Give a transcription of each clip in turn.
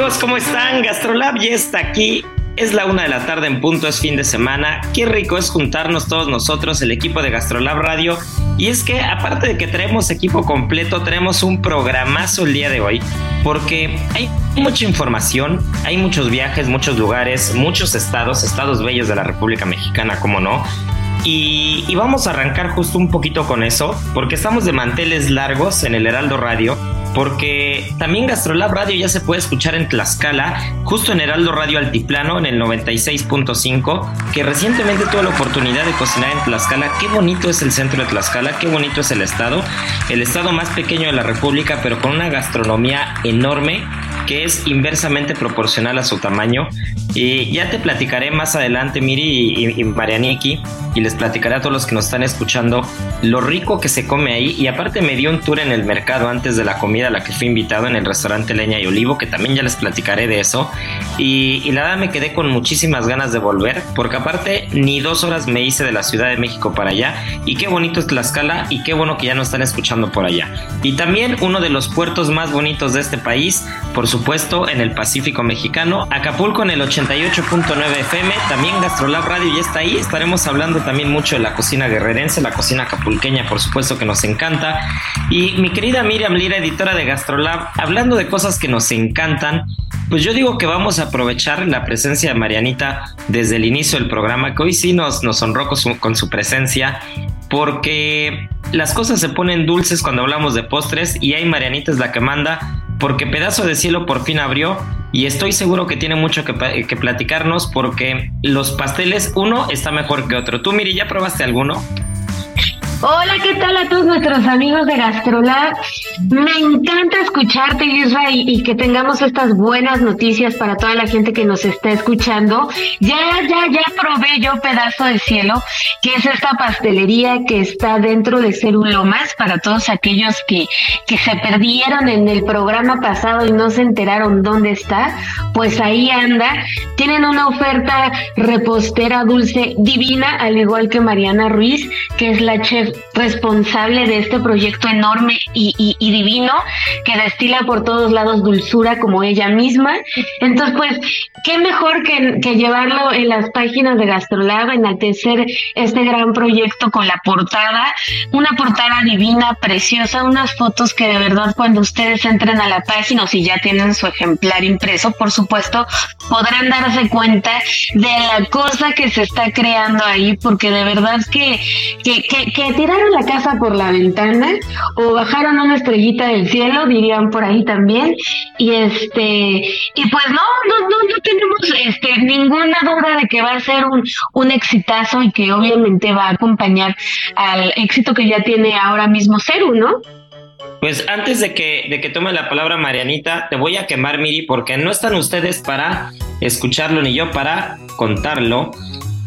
Amigos, ¿cómo están? Gastrolab ya está aquí. Es la una de la tarde en punto, es fin de semana. Qué rico es juntarnos todos nosotros, el equipo de Gastrolab Radio. Y es que aparte de que tenemos equipo completo, tenemos un programazo el día de hoy. Porque hay mucha información, hay muchos viajes, muchos lugares, muchos estados, estados bellos de la República Mexicana, como no. Y, y, vamos a arrancar justo un poquito con eso, porque estamos de manteles largos en el Heraldo Radio, porque también Gastrolab Radio ya se puede escuchar en Tlaxcala, justo en Heraldo Radio Altiplano, en el 96.5, que recientemente tuve la oportunidad de cocinar en Tlaxcala. Qué bonito es el centro de Tlaxcala, qué bonito es el estado, el estado más pequeño de la República, pero con una gastronomía enorme que es inversamente proporcional a su tamaño. Y ya te platicaré más adelante, Miri y, y Marianiki, y les platicaré a todos los que nos están escuchando lo rico que se come ahí. Y aparte me dio un tour en el mercado antes de la comida a la que fui invitado en el restaurante Leña y Olivo, que también ya les platicaré de eso. Y, y la verdad me quedé con muchísimas ganas de volver, porque aparte ni dos horas me hice de la Ciudad de México para allá. Y qué bonito es Tlaxcala y qué bueno que ya nos están escuchando por allá. Y también uno de los puertos más bonitos de este país, por supuesto, en el Pacífico mexicano, Acapulco en el 88.9 FM, también Gastrolab Radio ya está ahí, estaremos hablando también mucho de la cocina guerrerense, la cocina acapulqueña, por supuesto que nos encanta. Y mi querida Miriam Lira, editora de Gastrolab, hablando de cosas que nos encantan, pues yo digo que vamos a aprovechar la presencia de Marianita desde el inicio del programa, que hoy sí nos, nos honró con su, con su presencia, porque las cosas se ponen dulces cuando hablamos de postres y hay Marianita es la que manda porque Pedazo de Cielo por fin abrió y estoy seguro que tiene mucho que, platicarnos porque los pasteles, uno está mejor que otro. ¿Tú, Miri, ya probaste alguno? Hola, ¿qué tal a todos nuestros amigos de Gastrolab? Me encanta escucharte, Isra, y, y, que tengamos estas buenas noticias para toda la gente que nos está escuchando. Ya, ya, ya probé yo Pedazo de Cielo, que es esta pastelería que está dentro de Cerulomas para todos aquellos que, que se perdieron en el programa pasado y no se enteraron dónde está. Pues ahí anda. Tienen una oferta repostera dulce divina, al igual que Mariana Ruiz, que es la chef responsable de este proyecto enorme y, divino que destila por todos lados dulzura como ella misma. Entonces, pues, qué mejor que, llevarlo en las páginas de Gastrolab, enaltecer este gran proyecto con la portada, una portada divina, preciosa, unas fotos que de verdad cuando ustedes entren a la página o si ya tienen su ejemplar impreso, por supuesto, podrán darse cuenta de la cosa que se está creando ahí, porque de verdad que, que tiraron la casa por la ventana o bajaron una estrellita del cielo, dirían por ahí también. Y este, y pues no, no, no, no tenemos este, ninguna duda de que va a ser un, un exitazo y que obviamente va a acompañar al éxito que ya tiene ahora mismo Ceru, ¿no? Pues antes de que, de que tome la palabra Marianita, te voy a quemar, Miri, porque no están ustedes para escucharlo ni yo para contarlo.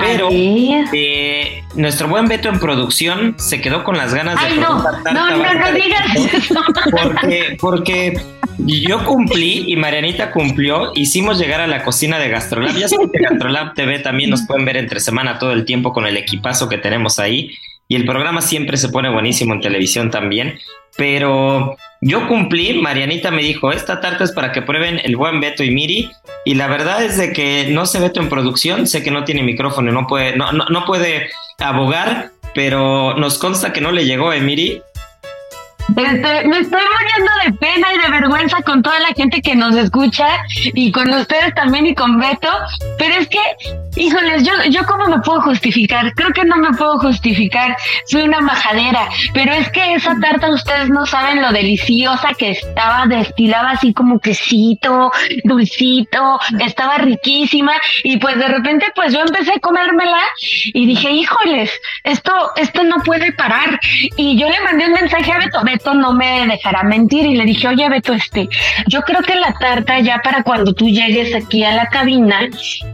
Pero eh, nuestro buen Beto en producción se quedó con las ganas Ay, de no, no, no, no digas eso. Porque, porque yo cumplí y Marianita cumplió. Hicimos llegar a la cocina de Gastrolab. Ya saben que Gastrolab TV también nos pueden ver entre semana todo el tiempo con el equipazo que tenemos ahí. Y el programa siempre se pone buenísimo en televisión también. Pero yo cumplí, Marianita me dijo, esta tarta es para que prueben el buen Beto y Miri. Y la verdad es de que no sé Beto en producción, sé que no tiene micrófono, no puede, no, no, no puede abogar, pero nos consta que no le llegó, Emiri. ¿eh, me estoy muriendo de pena y de vergüenza con toda la gente que nos escucha y con ustedes también y con Beto, pero es que, híjoles, yo, yo cómo me puedo justificar, creo que no me puedo justificar, soy una majadera, pero es que esa tarta ustedes no saben lo deliciosa que estaba, destilaba así como quesito, dulcito, estaba riquísima y pues de repente pues yo empecé a comérmela y dije, híjoles, esto, esto no puede parar y yo le mandé un mensaje a Beto, Beto no me dejará mentir y le dije, oye Beto, este, yo creo que la tarta ya para cuando tú llegues aquí a la cabina,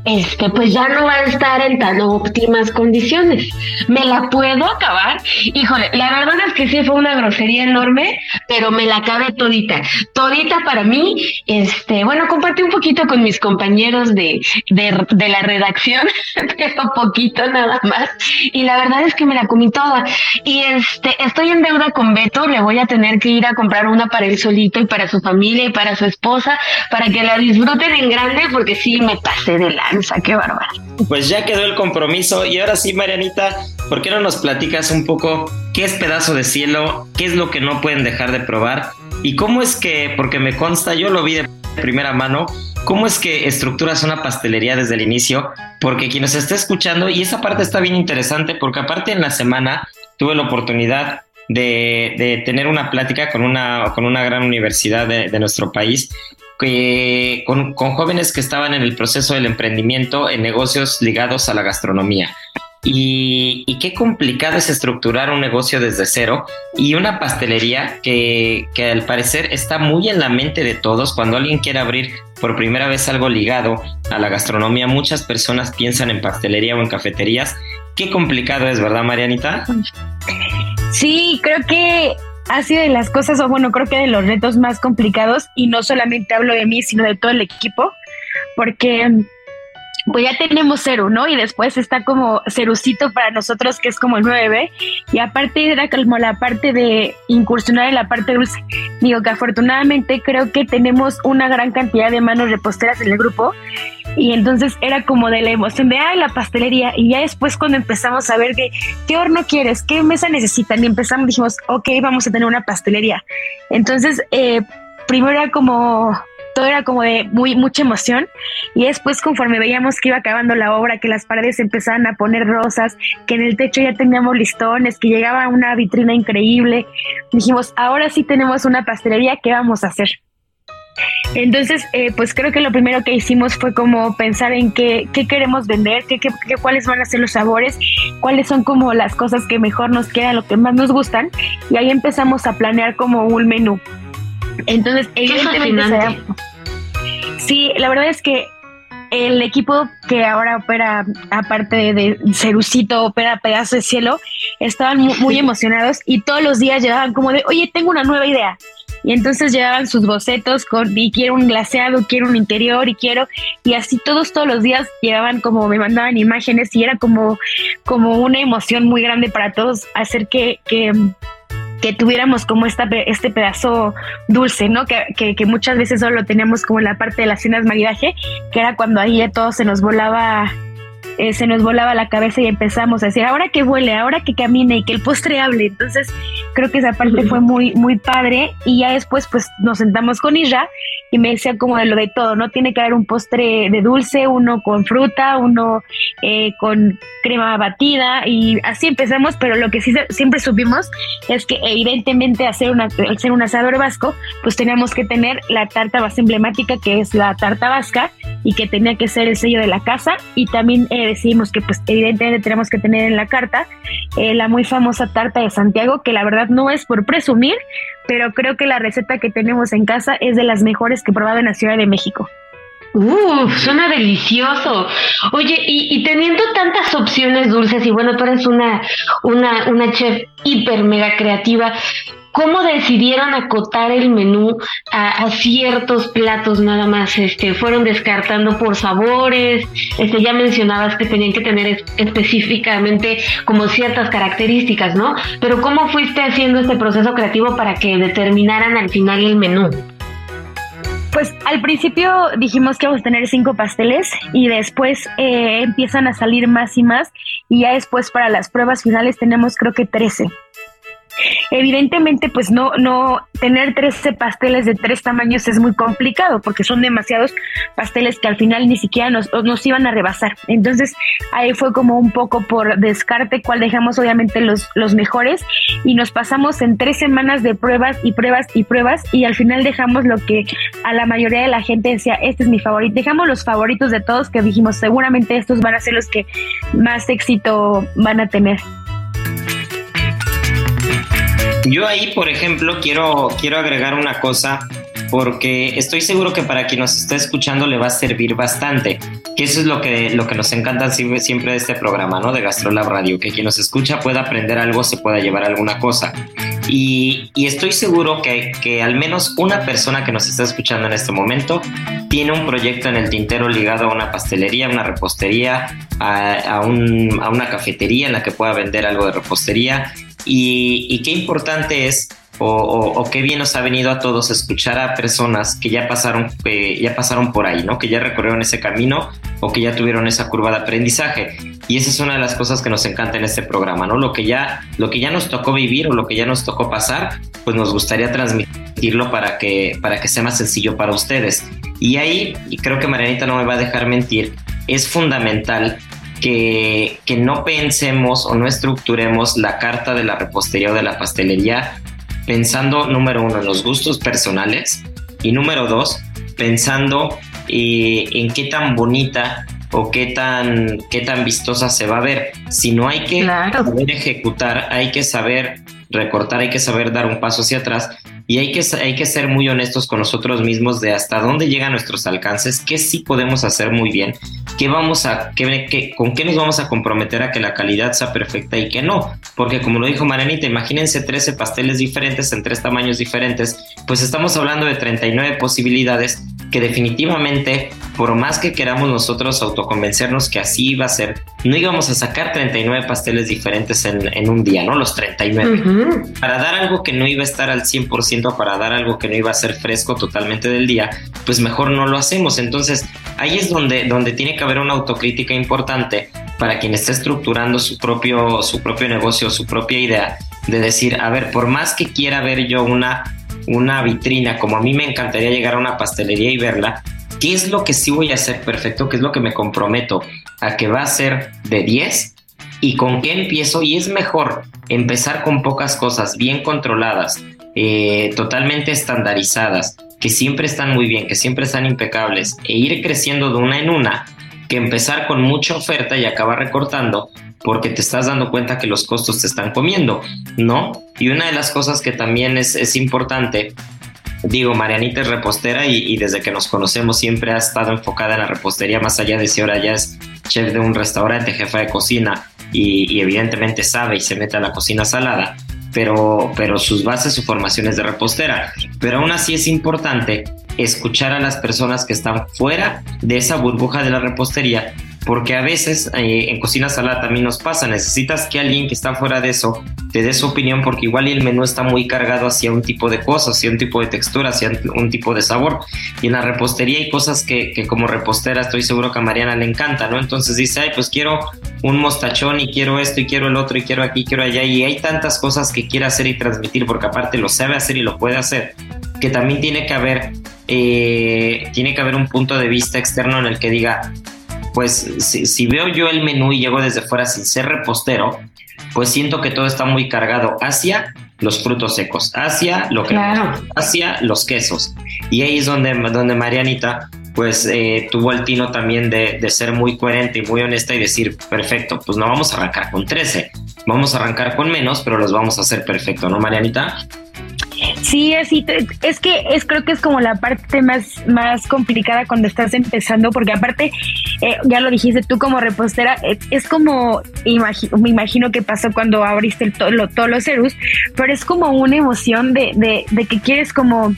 este, pues ya no va a estar en tan óptimas condiciones. ¿Me la puedo acabar? Híjole, la verdad es que sí fue una grosería enorme, pero me la acabé todita. Todita para mí, este, bueno, compartí un poquito con mis compañeros de, de, de la redacción, pero poquito nada más. Y la verdad es que me la comí toda. Y este, estoy en deuda con Beto, le voy voy a tener que ir a comprar una para él solito y para su familia y para su esposa, para que la disfruten en grande, porque sí me pasé de lanza, qué bárbaro. Pues ya quedó el compromiso y ahora sí, Marianita, ¿por qué no nos platicas un poco qué es pedazo de cielo, qué es lo que no pueden dejar de probar y cómo es que, porque me consta, yo lo vi de primera mano, ¿Cómo es que estructuras una pastelería desde el inicio? Porque quien nos esté escuchando, y esa parte está bien interesante, porque aparte en la semana tuve la oportunidad de, tener una plática con una, con una gran universidad de, nuestro país, que, con, jóvenes que estaban en el proceso del emprendimiento en negocios ligados a la gastronomía. Y, y, qué complicado es estructurar un negocio desde cero y una pastelería que, que, al parecer está muy en la mente de todos. Cuando alguien quiere abrir por primera vez algo ligado a la gastronomía, muchas personas piensan en pastelería o en cafeterías. Qué complicado es, ¿verdad, Marianita? Sí, creo que ha sido de las cosas, o bueno, creo que de los retos más complicados, y no solamente hablo de mí, sino de todo el equipo, porque pues ya tenemos cero, ¿no? Y después está como cerucito para nosotros, que es como el 9B, y aparte era como la parte de incursionar en la parte dulce. Digo que afortunadamente creo que tenemos una gran cantidad de manos reposteras en el grupo, y entonces era como de la emoción de, ay, la pastelería. Y ya después cuando empezamos a ver que, qué horno quieres, qué mesa necesitan, y empezamos, dijimos, ok, vamos a tener una pastelería. Entonces, eh, primero era como, todo era como de muy, mucha emoción. Y después conforme veíamos que iba acabando la obra, que las paredes empezaban a poner rosas, que en el techo ya teníamos listones, que llegaba una vitrina increíble, dijimos, ahora sí tenemos una pastelería, ¿qué vamos a hacer? Entonces, eh, pues creo que lo primero que hicimos fue como pensar en qué, qué queremos vender, qué, qué, cuáles van a ser los sabores, cuáles son como las cosas que mejor nos quedan, lo que más nos gustan, y ahí empezamos a planear como un menú. Entonces, evidentemente, sí, la verdad es que el equipo que ahora opera, aparte de Cerucito, opera Pedazo de Cielo, estaban muy emocionados y todos los días llegaban como de, oye, tengo una nueva idea y entonces llevaban sus bocetos con y quiero un glaseado, quiero un interior y quiero y así todos todos los días llevaban como me mandaban imágenes y era como como una emoción muy grande para todos hacer que, que que tuviéramos como esta, este pedazo dulce, ¿no? Que, que, muchas veces solo teníamos como en la parte de las cenas maridaje, que era cuando ahí ya todo se nos volaba eh, se nos volaba la cabeza y empezamos a decir, ahora que vuele, ahora que camine y que el postre hable. Entonces, creo que esa parte fue muy, muy padre. Y ya después, pues nos sentamos con Isra y me decía como de lo de todo, ¿no? Tiene que haber un postre de dulce, uno con fruta, uno eh, con crema batida y así empezamos, pero lo que sí siempre supimos es que evidentemente hacer una, ser un asador vasco, pues teníamos que tener la tarta más emblemática que es la tarta vasca y que tenía que ser el sello de la casa y también eh, decimos que pues evidentemente tenemos que tener en la carta eh, la muy famosa tarta de Santiago, que la verdad no es por presumir, pero creo que la receta que tenemos en casa es de las mejores que he probado en la Ciudad de México. Uf, suena delicioso. Oye, y, teniendo tantas opciones dulces, y bueno, tú eres una, una, una chef hiper mega creativa, ¿cómo decidieron acotar el menú a, ciertos platos nada más? Este, ¿Fueron descartando por sabores? Este, ya mencionabas que tenían que tener específicamente como ciertas características, ¿no? Pero ¿cómo fuiste haciendo este proceso creativo para que determinaran al final el menú? Pues al principio dijimos que vamos a tener cinco pasteles y después eh, empiezan a salir más y más y ya después para las pruebas finales tenemos creo que trece. Evidentemente, pues no, no, tener 13 pasteles de tres tamaños es muy complicado porque son demasiados pasteles que al final ni siquiera nos, nos iban a rebasar. Entonces, ahí fue como un poco por descarte cuál dejamos obviamente los, los mejores y nos pasamos en tres semanas de pruebas y pruebas y pruebas y al final dejamos lo que a la mayoría de la gente decía, este es mi favorito. Dejamos los favoritos de todos que dijimos, seguramente estos van a ser los que más éxito van a tener. Yo ahí, por ejemplo, quiero, quiero agregar una cosa porque estoy seguro que para quien nos está escuchando le va a servir bastante, que eso es lo que, lo que nos encanta siempre de este programa, ¿no? De Gastrolab Radio, que quien nos escucha pueda aprender algo, se pueda llevar alguna cosa. Y, estoy seguro que, que, al menos una persona que nos está escuchando en este momento tiene un proyecto en el tintero ligado a una pastelería, una repostería, a, un, a una cafetería en la que pueda vender algo de repostería y, qué importante es o, qué bien nos ha venido a todos escuchar a personas que ya pasaron, ya pasaron por ahí, ¿no? Que ya recorrieron ese camino o que ya tuvieron esa curva de aprendizaje. Y esa es una de las cosas que nos encanta en este programa, ¿no? Lo que ya, lo que ya nos tocó vivir o lo que ya nos tocó pasar, pues nos gustaría transmitirlo para que, para que sea más sencillo para ustedes. Y ahí, y creo que Marianita no me va a dejar mentir, es fundamental que, no pensemos o no estructuremos la carta de la repostería o de la pastelería pensando, número uno, en los gustos personales y número dos, pensando eh, en qué tan bonita o qué tan, qué tan vistosa se va a ver. Si no hay que saber ejecutar, hay que saber recortar, hay que saber dar un paso hacia atrás y hay que, hay que ser muy honestos con nosotros mismos de hasta dónde llegan nuestros alcances, qué sí podemos hacer muy bien, qué vamos a, qué, con qué nos vamos a comprometer a que la calidad sea perfecta y que no. Porque como lo dijo Marianita, imagínense 13 pasteles diferentes en tres tamaños diferentes, pues estamos hablando de 39 posibilidades que definitivamente, por más que queramos nosotros autoconvencernos que así iba a ser, no íbamos a sacar 39 pasteles diferentes en, un día, ¿no? Los 39. Para dar algo que no iba a estar al 100%, para dar algo que no iba a ser fresco totalmente del día, pues mejor no lo hacemos. Entonces, ahí es donde, donde tiene que haber una autocrítica importante para quien está estructurando su propio, su propio negocio, su propia idea, de decir, a ver, por más que quiera ver yo una una vitrina, como a mí me encantaría llegar a una pastelería y verla, ¿qué es lo que sí voy a hacer perfecto? ¿Qué es lo que me comprometo a que va a ser de 10? ¿Y con qué empiezo? Y es mejor empezar con pocas cosas bien controladas, eh, totalmente estandarizadas, que siempre están muy bien, que siempre están impecables, e ir creciendo de una en una, que empezar con mucha oferta y acabar recortando porque te estás dando cuenta que los costos te están comiendo, ¿no? Y una de las cosas que también es, importante, digo, Marianita es repostera y, desde que nos conocemos siempre ha estado enfocada en la repostería, más allá de si ahora ya es chef de un restaurante, jefa de cocina y, evidentemente sabe y se mete a la cocina salada. Pero, pero sus bases, su formación es de repostera. Pero aún así es importante escuchar a las personas que están fuera de esa burbuja de la repostería porque a veces eh, en cocina salada también nos pasa, necesitas que alguien que está fuera de eso te dé su opinión porque igual el menú está muy cargado hacia un tipo de cosas, hacia un tipo de textura, hacia un tipo de sabor. Y en la repostería hay cosas que, que como repostera estoy seguro que a Mariana le encanta, ¿no? Entonces dice, ay, pues quiero un mostachón y quiero esto y quiero el otro y quiero aquí, quiero allá. Y hay tantas cosas que quiere hacer y transmitir porque aparte lo sabe hacer y lo puede hacer, que también tiene que haber, eh, tiene que haber un punto de vista externo en el que diga, pues si, veo yo el menú y llego desde fuera sin ser repostero, pues siento que todo está muy cargado hacia los frutos secos, hacia lo que hacia los quesos. Y ahí es donde, donde Marianita pues eh, tuvo el tino también de, de, ser muy coherente y muy honesta y decir, perfecto, pues no vamos a arrancar con 13, vamos a arrancar con menos, pero los vamos a hacer perfecto, ¿no, Marianita? Sí, así es que es creo que es como la parte más más complicada cuando estás empezando, porque aparte eh, ya lo dijiste tú como repostera, eh, es, como me imagino que pasó cuando abriste el, todos los Cerus, pero es como una emoción de, de, de que quieres como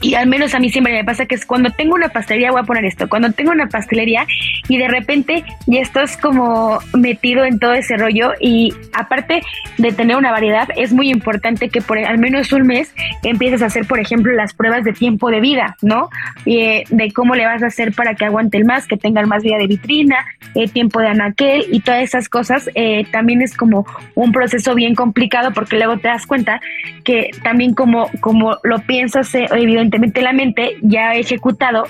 y al menos a mí siempre me pasa que es cuando tengo una pastelería, voy a poner esto, cuando tengo una pastelería y de repente ya estás como metido en todo ese rollo y aparte de tener una variedad, es muy importante que por al menos un mes empieces a hacer, por ejemplo, las pruebas de tiempo de vida, ¿no? Eh, de cómo le vas a hacer para que aguante el más, que tenga más vida de vitrina, eh, tiempo de anaquel y todas esas cosas, eh, también es como un proceso bien complicado porque luego te das cuenta que también como, como lo piensas, evidentemente, la mente ya ejecutado,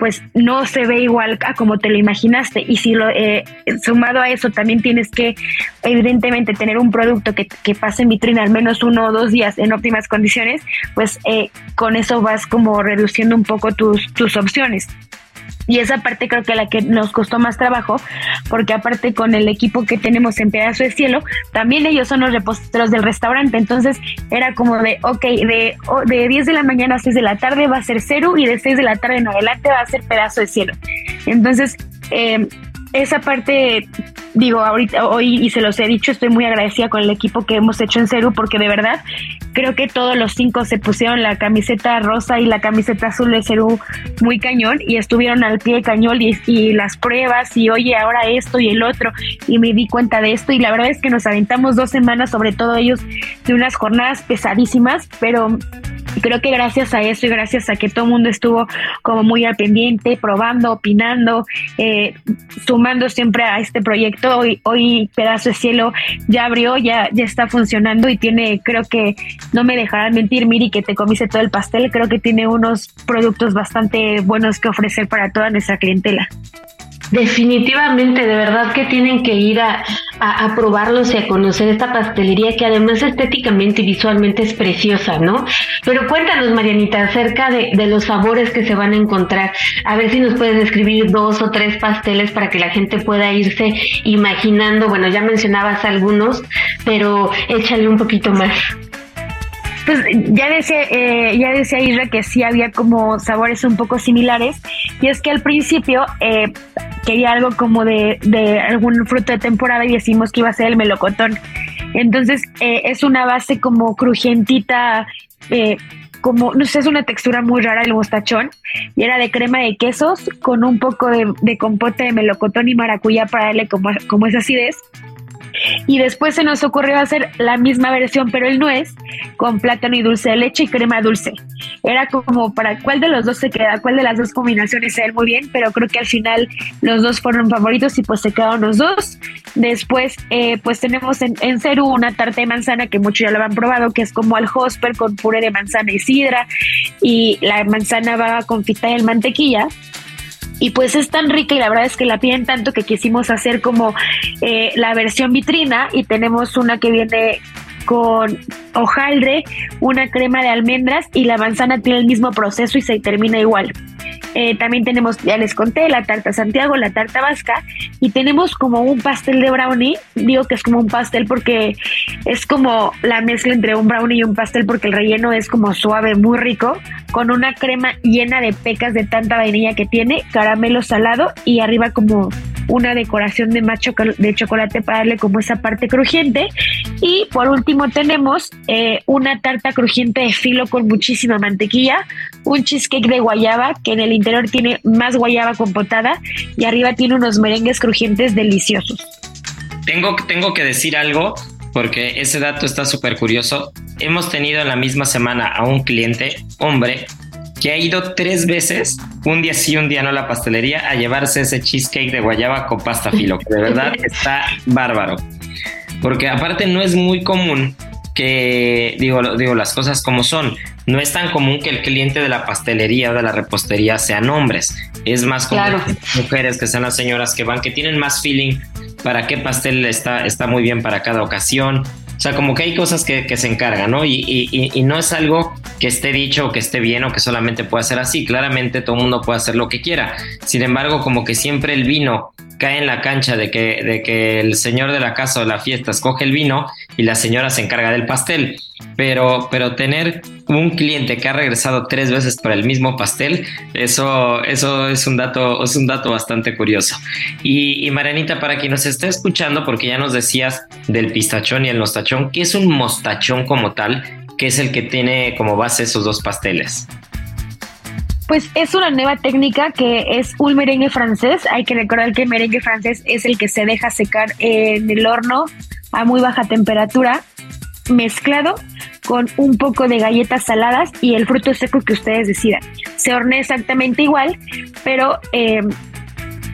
pues no se ve igual a como te lo imaginaste. Y si lo eh, sumado a eso también tienes que, evidentemente, tener un producto que, que, pase en vitrina al menos uno o dos días en óptimas condiciones, pues eh, con eso vas como reduciendo un poco tus, tus opciones. Y esa parte creo que la que nos costó más trabajo, porque aparte con el equipo que tenemos en Pedazo de Cielo, también ellos son los reposteros del restaurante. Entonces era como de, ok, de, de 10 de la mañana a 6 de la tarde va a ser cero y de 6 de la tarde en adelante va a ser Pedazo de Cielo. Entonces, eh, esa parte, digo, ahorita, hoy, y se los he dicho, estoy muy agradecida con el equipo que hemos hecho en Ceru, porque de verdad creo que todos los cinco se pusieron la camiseta rosa y la camiseta azul de Ceru muy cañón y estuvieron al pie de cañón y, y, las pruebas y oye, ahora esto y el otro, y me di cuenta de esto, y la verdad es que nos aventamos dos semanas, sobre todo ellos, de unas jornadas pesadísimas, pero creo que gracias a eso y gracias a que todo el mundo estuvo como muy al pendiente, probando, opinando, eh, sumando siempre a este proyecto, hoy, hoy Pedazo de Cielo ya abrió, ya, ya está funcionando y tiene, creo que, no me dejarán mentir, Miri, que te comiste todo el pastel, creo que tiene unos productos bastante buenos que ofrecer para toda nuestra clientela. Definitivamente, de verdad que tienen que ir a, a, probarlos y a conocer esta pastelería que además estéticamente y visualmente es preciosa, ¿no? Pero cuéntanos, Marianita, acerca de, de, los sabores que se van a encontrar. A ver si nos puedes describir dos o tres pasteles para que la gente pueda irse imaginando. Bueno, ya mencionabas algunos, pero échale un poquito más. Pues ya decía, eh, ya decía Isra que sí había como sabores un poco similares y es que al principio eh, quería algo como de, de, algún fruto de temporada y decimos que iba a ser el melocotón. Entonces eh, es una base como crujientita, eh, como, no sé, es una textura muy rara el mostachón y era de crema de quesos con un poco de, de compote de melocotón y maracuyá para darle como, como esa acidez y después se nos ocurrió hacer la misma versión, pero el nuez, con plátano y dulce de leche y crema dulce. Era como para cuál de los dos se queda, cuál de las dos combinaciones se ve muy bien, pero creo que al final los dos fueron favoritos y pues se quedaron los dos. Después, eh, pues tenemos en, en una tarta de manzana que muchos ya lo han probado, que es como al hosper con puré de manzana y sidra, y la manzana va confitada en mantequilla y pues es tan rica y la verdad es que la piden tanto que quisimos hacer como eh, la versión vitrina y tenemos una que viene con hojaldre, una crema de almendras y la manzana tiene el mismo proceso y se termina igual. Eh, también tenemos, ya les conté, la tarta Santiago, la tarta vasca y tenemos como un pastel de brownie. Digo que es como un pastel porque es como la mezcla entre un brownie y un pastel porque el relleno es como suave, muy rico, con una crema llena de pecas de tanta vainilla que tiene, caramelo salado y arriba como una decoración de macho de chocolate para darle como esa parte crujiente. Y por último tenemos eh, una tarta crujiente de filo con muchísima mantequilla, un cheesecake de guayaba que en el interior tiene más guayaba compotada y arriba tiene unos merengues crujientes deliciosos. Tengo, tengo que decir algo porque ese dato está súper curioso. Hemos tenido en la misma semana a un cliente, hombre, que ha ido tres veces, un día sí, un día no a la pastelería, a llevarse ese cheesecake de guayaba con pasta filo, que de verdad está bárbaro. Porque aparte no es muy común que, digo, digo las cosas como son, no es tan común que el cliente de la pastelería o de la repostería sean hombres. Es más común mujeres que sean las señoras que van, que tienen más feeling para qué pastel está, está muy bien para cada ocasión. O sea, como que hay cosas que, se encargan, ¿no? Y, y, y no es algo que esté dicho o que esté bien o que solamente pueda ser así. Claramente todo el mundo puede hacer lo que quiera. Sin embargo, como que siempre el vino cae en la cancha de que, de que el señor de la casa o de la fiesta escoge el vino y la señora se encarga del pastel. Pero, pero tener un cliente que ha regresado tres veces para el mismo pastel, eso, eso es un dato, es un dato bastante curioso. Y, y Marianita, para quien nos esté escuchando, porque ya nos decías del pistachón y el mostachón, ¿qué es un mostachón como tal? que es el que tiene como base esos dos pasteles? Pues es una nueva técnica que es un merengue francés. Hay que recordar que el merengue francés es el que se deja secar en el horno a muy baja temperatura, mezclado con un poco de galletas saladas y el fruto seco que ustedes decidan. Se hornea exactamente igual, pero eh,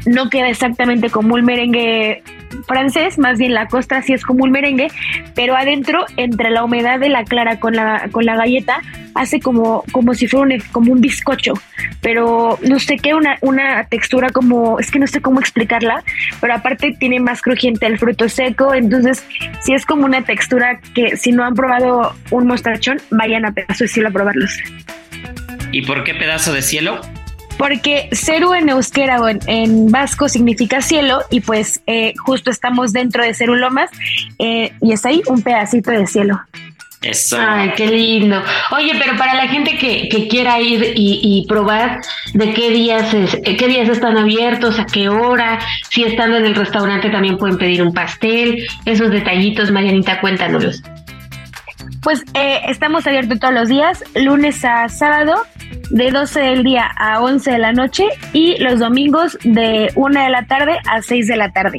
no queda exactamente como un merengue francés, más bien la costa sí es como un merengue, pero adentro, entre la humedad de la clara con la, con la galleta, hace como, como si fuera un, como un bizcocho, pero no sé qué, una, una textura como, es que no sé cómo explicarla, pero aparte tiene más crujiente el fruto seco, entonces sí es como una textura que si no han probado un mostachón, vayan a pedazo de cielo a probarlos. ¿Y por qué pedazo de cielo? Porque Ceru en euskera o en, vasco significa cielo y pues eh, justo estamos dentro de Ceru Lomas eh, y es ahí un pedacito de cielo. Eso. Ay, qué lindo. Oye, pero para la gente que, quiera ir y, probar, ¿de qué días, es, qué días están abiertos? ¿A qué hora? Si estando en el restaurante también pueden pedir un pastel. Esos detallitos, Marianita, cuéntanos. Pues eh, estamos abiertos todos los días, lunes a sábado de 12 del día a 11 de la noche y los domingos de 1 de la tarde a 6 de la tarde.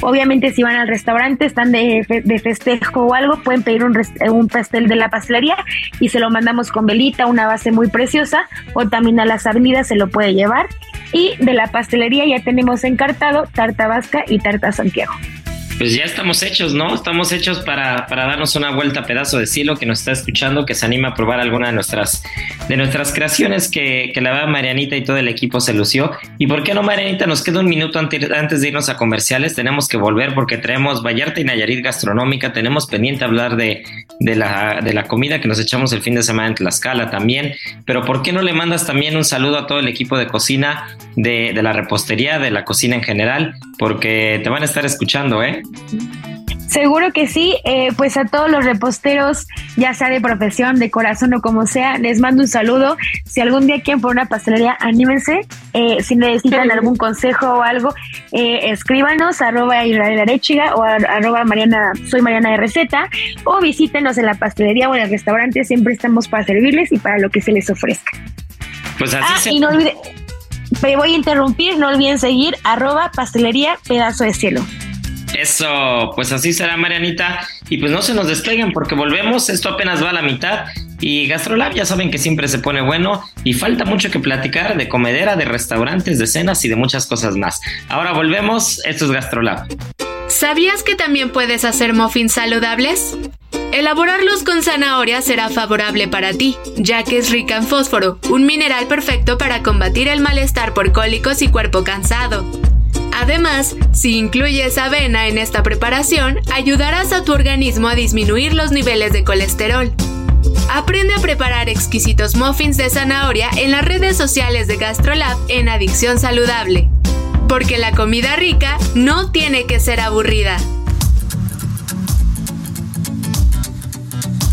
Obviamente si van al restaurante, están de, festejo o algo, pueden pedir un, un, pastel de la pastelería y se lo mandamos con velita, una base muy preciosa o también a las avenidas se lo puede llevar. Y de la pastelería ya tenemos encartado tarta vasca y tarta Santiago pues ya estamos hechos, ¿no? Estamos hechos para, para, darnos una vuelta a pedazo de cielo que nos está escuchando, que se anima a probar alguna de nuestras, de nuestras creaciones que, que la verdad Marianita y todo el equipo se lució. ¿Y por qué no, Marianita? Nos queda un minuto antes, antes de irnos a comerciales. Tenemos que volver porque traemos Vallarta y Nayarit Gastronómica. Tenemos pendiente hablar de, de, la, de la comida que nos echamos el fin de semana en Tlaxcala también. Pero ¿por qué no le mandas también un saludo a todo el equipo de cocina, de, de la repostería, de la cocina en general? Porque te van a estar escuchando, ¿eh? Seguro que sí, eh, pues a todos los reposteros, ya sea de profesión, de corazón o como sea, les mando un saludo. Si algún día quieren por una pastelería, anímense. Eh, si necesitan algún consejo o algo, eh, escríbanos arroba Israel Arechiga o arroba Mariana, soy Mariana de Receta o visítenos en la pastelería o en el restaurante. Siempre estamos para servirles y para lo que se les ofrezca. Pues así ah, y no olviden, me voy a interrumpir, no olviden seguir arroba pastelería pedazo de cielo. Eso, pues así será, Marianita. Y pues no se nos despeguen porque volvemos. Esto apenas va a la mitad. Y Gastrolab ya saben que siempre se pone bueno y falta mucho que platicar de comedera, de restaurantes, de cenas y de muchas cosas más. Ahora volvemos. Esto es Gastrolab. ¿Sabías que también puedes hacer muffins saludables? Elaborarlos con zanahoria será favorable para ti, ya que es rica en fósforo, un mineral perfecto para combatir el malestar por cólicos y cuerpo cansado. Además, si incluyes avena en esta preparación, ayudarás a tu organismo a disminuir los niveles de colesterol. Aprende a preparar exquisitos muffins de zanahoria en las redes sociales de GastroLab en Adicción Saludable. Porque la comida rica no tiene que ser aburrida.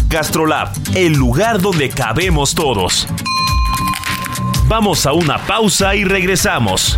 GastroLab, el lugar donde cabemos todos. Vamos a una pausa y regresamos.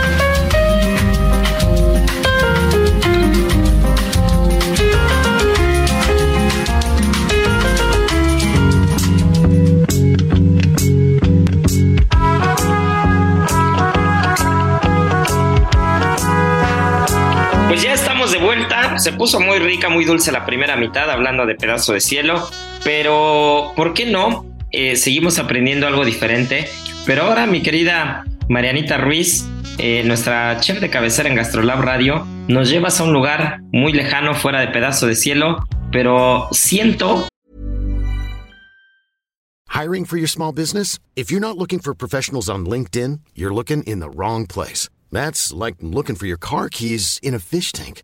Se puso muy rica, muy dulce la primera mitad, hablando de pedazo de cielo, pero ¿por qué no? Eh, seguimos aprendiendo algo diferente. Pero ahora, mi querida Marianita Ruiz, eh, nuestra chef de cabecera en Gastrolab Radio, nos llevas a un lugar muy lejano, fuera de pedazo de cielo, pero siento. Hiring for your small business? If you're not looking for professionals on LinkedIn, you're looking in the wrong place. That's like looking for your car keys in a fish tank.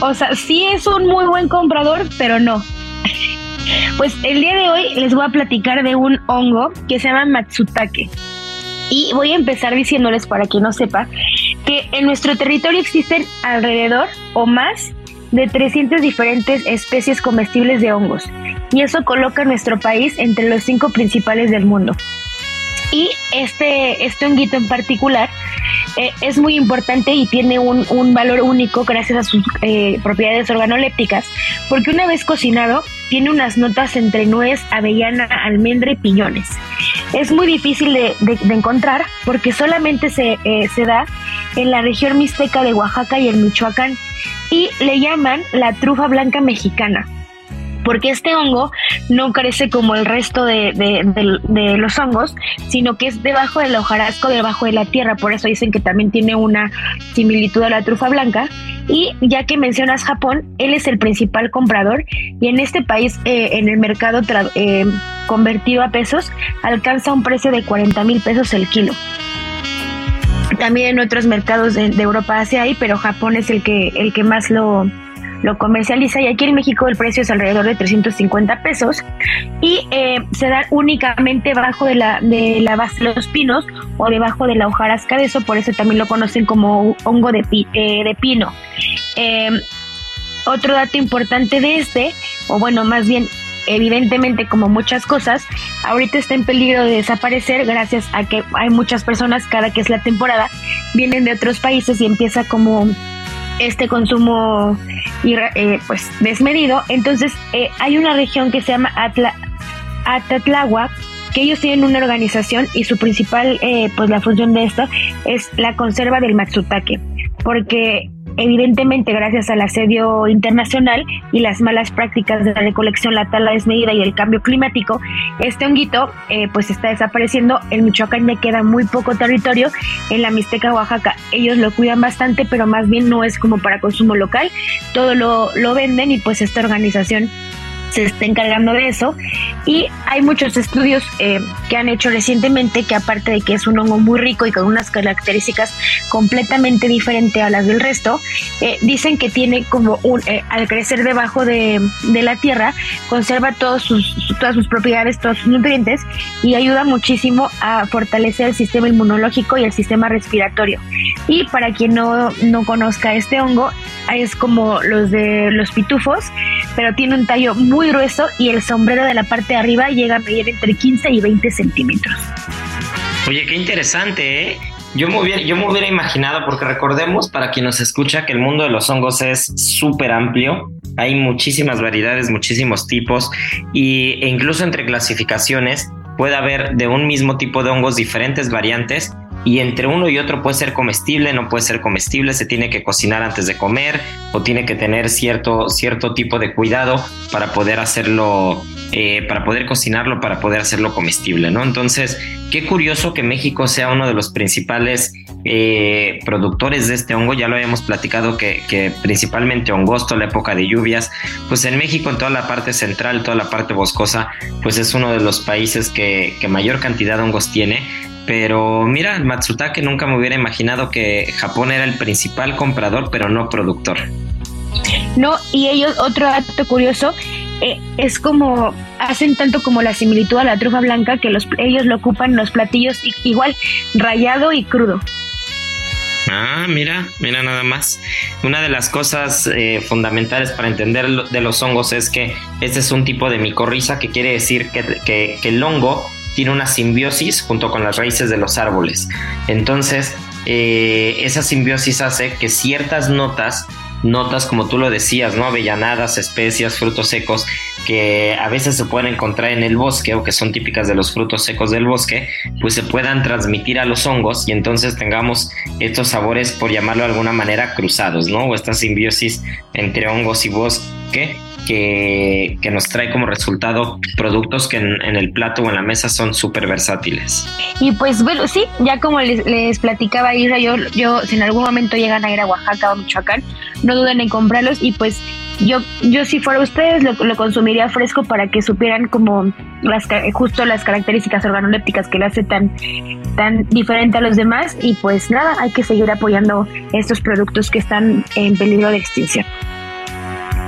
O sea, sí es un muy buen comprador, pero no. Pues el día de hoy les voy a platicar de un hongo que se llama Matsutake. Y voy a empezar diciéndoles, para quien no sepa, que en nuestro territorio existen alrededor o más de 300 diferentes especies comestibles de hongos. Y eso coloca nuestro país entre los cinco principales del mundo. Y este, este honguito en particular eh, es muy importante y tiene un, un valor único gracias a sus eh, propiedades organolépticas, porque una vez cocinado tiene unas notas entre nuez, avellana, almendra y piñones. Es muy difícil de, encontrar porque solamente se, eh, se da en la región mixteca de Oaxaca y el Michoacán y le llaman la trufa blanca mexicana porque este hongo no crece como el resto de, los hongos, sino que es debajo del hojarasco, debajo de la tierra, por eso dicen que también tiene una similitud a la trufa blanca. Y ya que mencionas Japón, él es el principal comprador y en este país, eh, en el mercado eh, convertido a pesos, alcanza un precio de 40 mil pesos el kilo. También en otros mercados de, de Europa hace ahí, pero Japón es el que, el que más lo, lo comercializa y aquí en México el precio es alrededor de 350 pesos y eh, se dan únicamente debajo de la, de la base de los pinos o debajo de la hojarasca de eso, por eso también lo conocen como hongo de, pi- eh, de pino. Eh, otro dato importante de este, o bueno, más bien evidentemente como muchas cosas, ahorita está en peligro de desaparecer gracias a que hay muchas personas cada que es la temporada vienen de otros países y empieza como este consumo irra- eh, pues desmedido. Entonces eh, hay una región que se llama Atla Atatlagua que ellos tienen una organización y su principal eh, pues la función de esto es la conserva del matsutake porque evidentemente gracias al asedio internacional y las malas prácticas de la recolección, la tala desmedida y el cambio climático, este honguito eh, pues está desapareciendo. En Michoacán me queda muy poco territorio, en la Mixteca, Oaxaca, ellos lo cuidan bastante, pero más bien no es como para consumo local, todo lo, lo venden y pues esta organización se está encargando de eso y hay muchos estudios eh, que han hecho recientemente que aparte de que es un hongo muy rico y con unas características completamente diferentes a las del resto, eh, dicen que tiene como un, eh, al crecer debajo de, de la tierra, conserva todos sus, su- todas sus propiedades, todos sus nutrientes y ayuda muchísimo a fortalecer el sistema inmunológico y el sistema respiratorio. Y para quien no, no conozca este hongo, es como los de los pitufos, pero tiene un tallo muy grueso y el sombrero de la parte de arriba llega a medir entre 15 y 20 centímetros. Oye, qué interesante, ¿eh? Yo me, hubiera, yo me hubiera imaginado, porque recordemos, para quien nos escucha, que el mundo de los hongos es súper amplio. Hay muchísimas variedades, muchísimos tipos, y, e incluso entre clasificaciones puede haber de un mismo tipo de hongos diferentes variantes, y entre uno y otro puede ser comestible, no puede ser comestible, se tiene que cocinar antes de comer, o tiene que tener cierto, cierto tipo de cuidado para poder hacerlo, eh, para poder cocinarlo, para poder hacerlo comestible, ¿no? Entonces, qué curioso que México sea uno de los principales eh, productores de este hongo. Ya lo habíamos platicado que, que principalmente hongosto, la época de lluvias, pues en México, en toda la parte central, toda la parte boscosa, pues es uno de los países que, que mayor cantidad de hongos tiene. Pero mira, Matsutake nunca me hubiera imaginado que Japón era el principal comprador, pero no productor. No, y ellos, otro dato curioso, eh, es como, hacen tanto como la similitud a la trufa blanca que los, ellos lo ocupan en los platillos igual, rayado y crudo. Ah, mira, mira nada más. Una de las cosas eh, fundamentales para entender de los hongos es que este es un tipo de micorriza que quiere decir que, que, que el hongo tiene una simbiosis junto con las raíces de los árboles. Entonces, eh, esa simbiosis hace que ciertas notas notas, como tú lo decías, ¿no? Avellanadas, especias, frutos secos, que a veces se pueden encontrar en el bosque o que son típicas de los frutos secos del bosque, pues se puedan transmitir a los hongos y entonces tengamos estos sabores, por llamarlo de alguna manera, cruzados, ¿no? O esta simbiosis entre hongos y bosque que, nos trae como resultado productos que en, el plato o en la mesa son súper versátiles. Y pues bueno, sí, ya como les, platicaba Isra, yo, yo si en algún momento llegan a ir a Oaxaca o Michoacán, no duden en comprarlos y pues yo, yo si fuera ustedes lo, lo, consumiría fresco para que supieran como las justo las características organolépticas que le hace tan, tan diferente a los demás y pues nada, hay que seguir apoyando estos productos que están en peligro de extinción.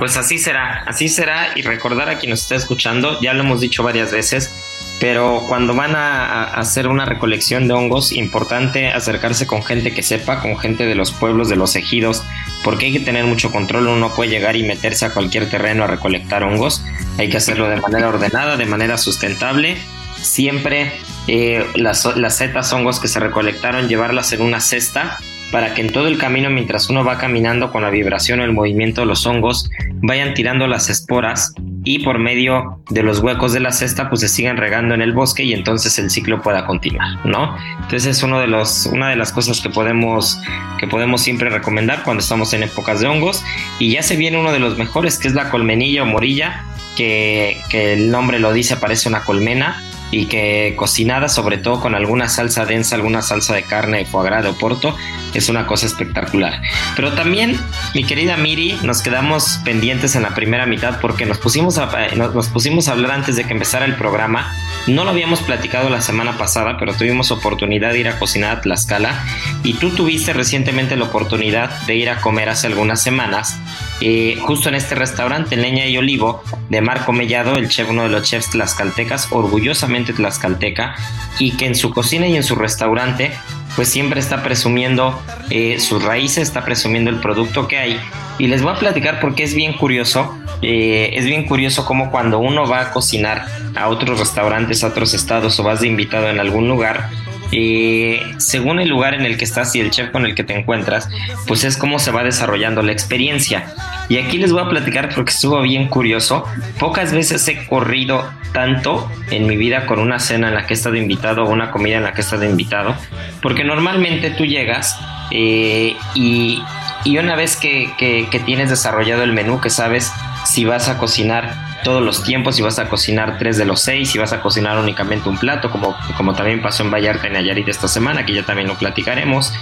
Pues así será, así será y recordar a quien nos está escuchando, ya lo hemos dicho varias veces, pero cuando van a, hacer una recolección de hongos, importante acercarse con gente que sepa, con gente de los pueblos, de los ejidos, porque hay que tener mucho control, uno no puede llegar y meterse a cualquier terreno a recolectar hongos, hay que hacerlo de manera ordenada, de manera sustentable, siempre eh, las, las setas hongos que se recolectaron, llevarlas en una cesta para que en todo el camino mientras uno va caminando con la vibración o el movimiento de los hongos vayan tirando las esporas y por medio de los huecos de la cesta pues se sigan regando en el bosque y entonces el ciclo pueda continuar, ¿no? Entonces es uno de los, una de las cosas que podemos, que podemos siempre recomendar cuando estamos en épocas de hongos y ya se viene uno de los mejores que es la colmenilla o morilla que, que el nombre lo dice parece una colmena y que cocinada sobre todo con alguna salsa densa, alguna salsa de carne foie gras de oporto, es una cosa espectacular. Pero también, mi querida Miri, nos quedamos pendientes en la primera mitad porque nos pusimos a, eh, nos, pusimos a hablar antes de que empezara el programa. No lo habíamos platicado la semana pasada, pero tuvimos oportunidad de ir a cocinar a Tlaxcala y tú tuviste recientemente la oportunidad de ir a comer hace algunas semanas eh, justo en este restaurante Leña y Olivo de Marco Mellado, el chef, uno de los chefs tlaxcaltecas, orgullosamente tlaxcalteca, y que en su cocina y en su restaurante pues siempre está presumiendo eh, sus raíces, está presumiendo el producto que hay. Y les voy a platicar porque es bien curioso, eh, es bien curioso como cuando uno va a cocinar a otros restaurantes, a otros estados o vas de invitado en algún lugar, eh, según el lugar en el que estás y el chef con el que te encuentras, pues es cómo se va desarrollando la experiencia. Y aquí les voy a platicar porque estuvo bien curioso. Pocas veces he corrido tanto en mi vida con una cena en la que he estado invitado o una comida en la que he estado invitado, porque normalmente tú llegas eh, y, una vez que, que tienes desarrollado el menú, que sabes si vas a cocinar todos los tiempos, si vas a cocinar tres de los seis, si vas a cocinar únicamente un plato, como, como también pasó en Vallarta y Nayarit esta semana, que ya también lo platicaremos.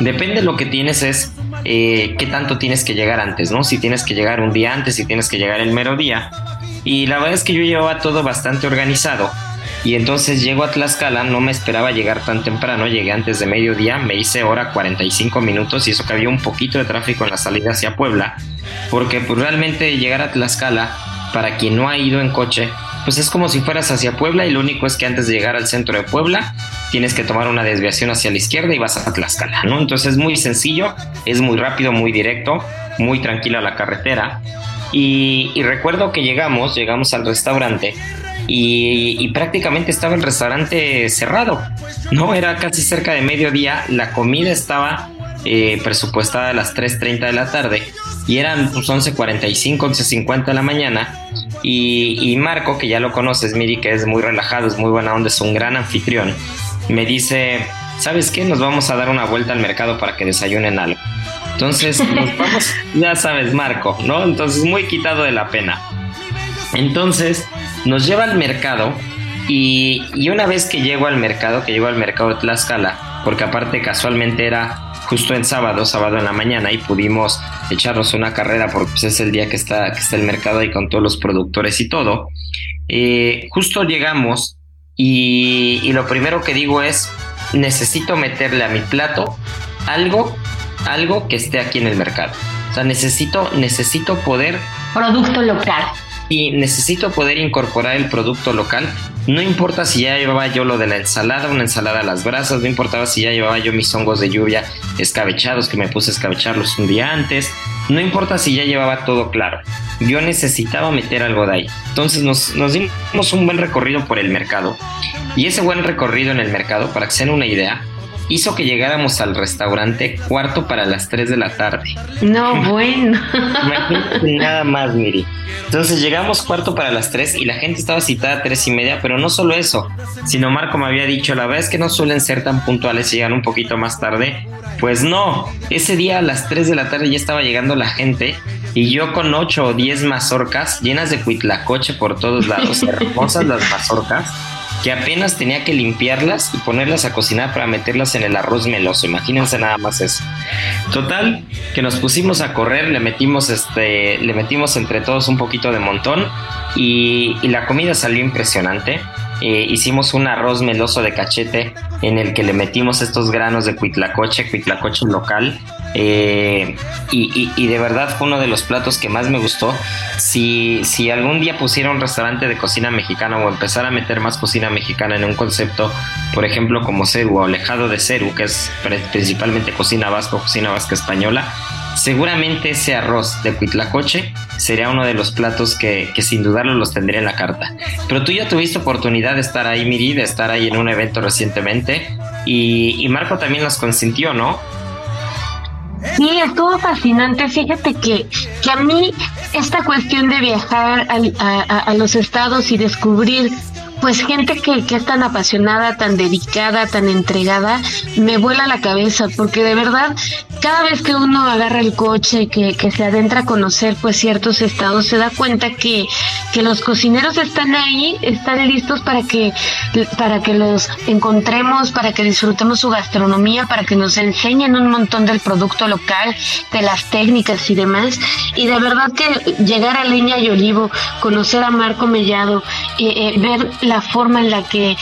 Depende de lo que tienes es eh, qué tanto tienes que llegar antes, ¿no? Si tienes que llegar un día antes, si tienes que llegar el mero día. Y la verdad es que yo llevaba todo bastante organizado. Y entonces llego a Tlaxcala, no me esperaba llegar tan temprano, llegué antes de mediodía, me hice hora 45 minutos y eso que había un poquito de tráfico en la salida hacia Puebla, porque pues, realmente llegar a Tlaxcala para quien no ha ido en coche, pues es como si fueras hacia Puebla y lo único es que antes de llegar al centro de Puebla tienes que tomar una desviación hacia la izquierda y vas a Tlaxcala, ¿no? Entonces es muy sencillo, es muy rápido, muy directo, muy tranquila la carretera. Y, recuerdo que llegamos, llegamos al restaurante y, prácticamente estaba el restaurante cerrado, ¿no? Era casi cerca de mediodía, la comida estaba eh, presupuestada a las 3.30 de la tarde y eran pues, 11.45, 11.50 de la mañana. Y, Marco, que ya lo conoces, Miri, que es muy relajado, es muy buena onda, es un gran anfitrión, me dice, ¿sabes qué? Nos vamos a dar una vuelta al mercado para que desayunen algo. Entonces, nos vamos, ya sabes, Marco, ¿no? Entonces, muy quitado de la pena. Entonces, nos lleva al mercado y, y una vez que llego al mercado, que llego al mercado de Tlaxcala, porque aparte casualmente era justo en sábado, sábado en la mañana, y pudimos echarnos una carrera porque pues, es el día que está, que está el mercado ahí con todos los productores y todo. Eh, justo llegamos y, lo primero que digo es, necesito meterle a mi plato algo, algo que esté aquí en el mercado. O sea, necesito, necesito poder... Producto local. Necesito poder incorporar el producto local. No importa si ya llevaba yo lo de la ensalada, una ensalada a las brasas, no importaba si ya llevaba yo mis hongos de lluvia escabechados, que me puse a escabecharlos un día antes, no importa si ya llevaba todo claro. Yo necesitaba meter algo de ahí. Entonces nos, nos dimos un buen recorrido por el mercado. Y ese buen recorrido en el mercado, para que se den una idea, hizo que llegáramos al restaurante cuarto para las 3 de la tarde. No, bueno. nada más, Miri. Entonces llegamos cuarto para las 3 y la gente estaba citada a 3 y media, pero no solo eso, sino Marco me había dicho, la verdad es que no suelen ser tan puntuales y llegan un poquito más tarde. Pues no, ese día a las 3 de la tarde ya estaba llegando la gente y yo con 8 o 10 mazorcas llenas de cuitlacoche por todos lados, hermosas las mazorcas que apenas tenía que limpiarlas y ponerlas a cocinar para meterlas en el arroz meloso. Imagínense nada más eso. Total, que nos pusimos a correr, le metimos este, le metimos entre todos un poquito de montón y, la comida salió impresionante. Eh, hicimos un arroz meloso de cachete en el que le metimos estos granos de cuitlacoche, cuitlacoche local. Eh, y, de verdad fue uno de los platos que más me gustó. Si, si algún día pusiera un restaurante de cocina mexicana o empezara a meter más cocina mexicana en un concepto, por ejemplo, como Ceru o alejado de Ceru, que es principalmente cocina vasca o cocina vasca española, Seguramente ese arroz de cuitlacoche sería uno de los platos que, sin dudarlo los tendría en la carta. Pero tú ya tuviste oportunidad de estar ahí, Miri, de estar ahí en un evento recientemente y, Marco también los consintió, ¿no? Sí, estuvo fascinante. Fíjate que, que a mí esta cuestión de viajar a, los estados y descubrir pues gente que, que, es tan apasionada, tan dedicada, tan entregada, me vuela la cabeza, porque de verdad, cada vez que uno agarra el coche, que, que se adentra a conocer pues ciertos estados, se da cuenta que, que los cocineros están ahí, están listos para que, para que los encontremos, para que disfrutemos su gastronomía, para que nos enseñen un montón del producto local, de las técnicas y demás. Y de verdad que llegar a Leña y Olivo, conocer a Marco Mellado, eh, eh, ver la forma en la que